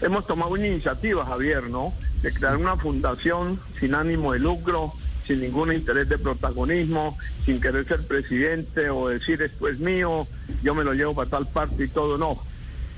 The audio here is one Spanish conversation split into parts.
hemos tomado una iniciativa, Javier, ¿no? De crear una fundación sin ánimo de lucro, sin ningún interés de protagonismo, sin querer ser presidente o decir esto es mío, yo me lo llevo para tal parte y todo, no.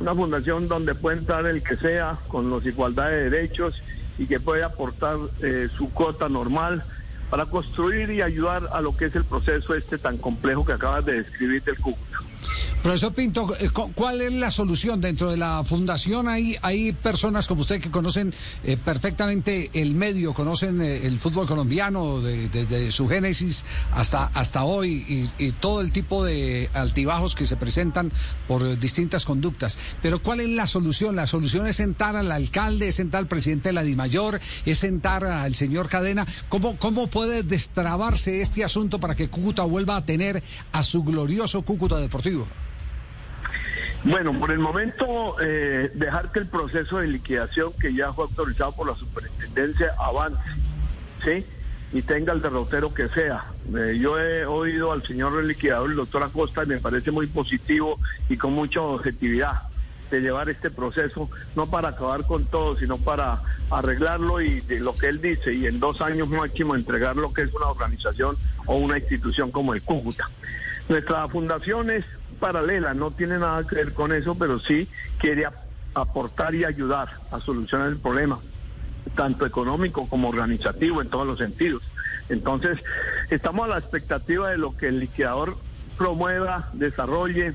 Una fundación donde puede entrar el que sea con los igualdad de derechos y que puede aportar eh, su cuota normal para construir y ayudar a lo que es el proceso este tan complejo que acabas de describir del Cúcuta. Profesor Pinto, eh, ¿cuál es la solución dentro de la fundación? Hay, hay personas como usted que conocen eh, perfectamente el medio, conocen eh, el fútbol colombiano desde su génesis hasta, hasta hoy y, todo el tipo de altibajos que se presentan por distintas conductas. Pero ¿cuál es la solución? La solución es sentar al alcalde, es sentar al presidente de la DIMAYOR, es sentar al señor Cadena. ¿Cómo, ¿Cómo puede destrabarse este asunto para que Cúcuta vuelva a tener a su glorioso Cúcuta Deportivo? Bueno, por el momento, eh, dejar que el proceso de liquidación que ya fue autorizado por la superintendencia avance, ¿sí? Y tenga el derrotero que sea. Eh, yo he oído al señor liquidador, el doctor Acosta, y me parece muy positivo y con mucha objetividad de llevar este proceso, no para acabar con todo, sino para arreglarlo y de lo que él dice, y en dos años máximo entregar lo que es una organización o una institución como el Cúcuta. Nuestra fundación es paralela, no tiene nada que ver con eso, pero sí quiere aportar y ayudar a solucionar el problema, tanto económico como organizativo en todos los sentidos. Entonces, estamos a la expectativa de lo que el liquidador promueva, desarrolle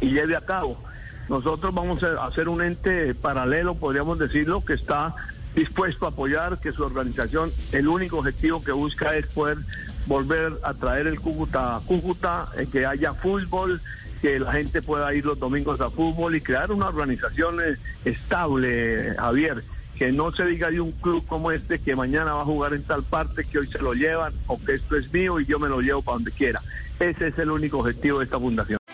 y lleve a cabo. Nosotros vamos a hacer un ente paralelo, podríamos decirlo, que está dispuesto a apoyar, que su organización, el único objetivo que busca es poder volver a traer el Cúcuta a Cúcuta, eh, que haya fútbol, que la gente pueda ir los domingos a fútbol y crear una organización eh, estable, Javier, que no se diga de un club como este que mañana va a jugar en tal parte, que hoy se lo llevan o que esto es mío y yo me lo llevo para donde quiera. Ese es el único objetivo de esta fundación.